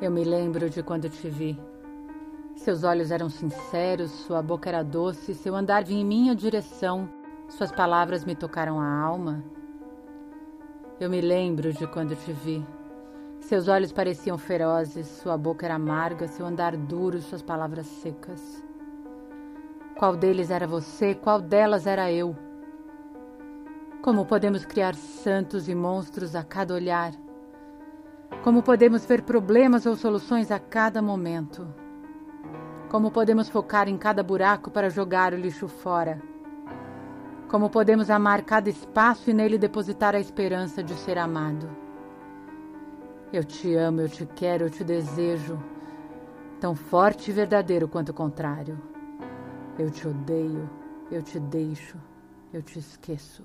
Eu me lembro de quando te vi. Seus olhos eram sinceros, sua boca era doce, seu andar vinha em minha direção, suas palavras me tocaram a alma. Eu me lembro de quando te vi. Seus olhos pareciam ferozes, sua boca era amarga, seu andar duro, suas palavras secas. Qual deles era você, qual delas era eu? Como podemos criar santos e monstros a cada olhar? Como podemos ver problemas ou soluções a cada momento? Como podemos focar em cada buraco para jogar o lixo fora? Como podemos amar cada espaço e nele depositar a esperança de ser amado? Eu te amo, eu te quero, eu te desejo, tão forte e verdadeiro quanto o contrário. Eu te odeio, eu te deixo, eu te esqueço.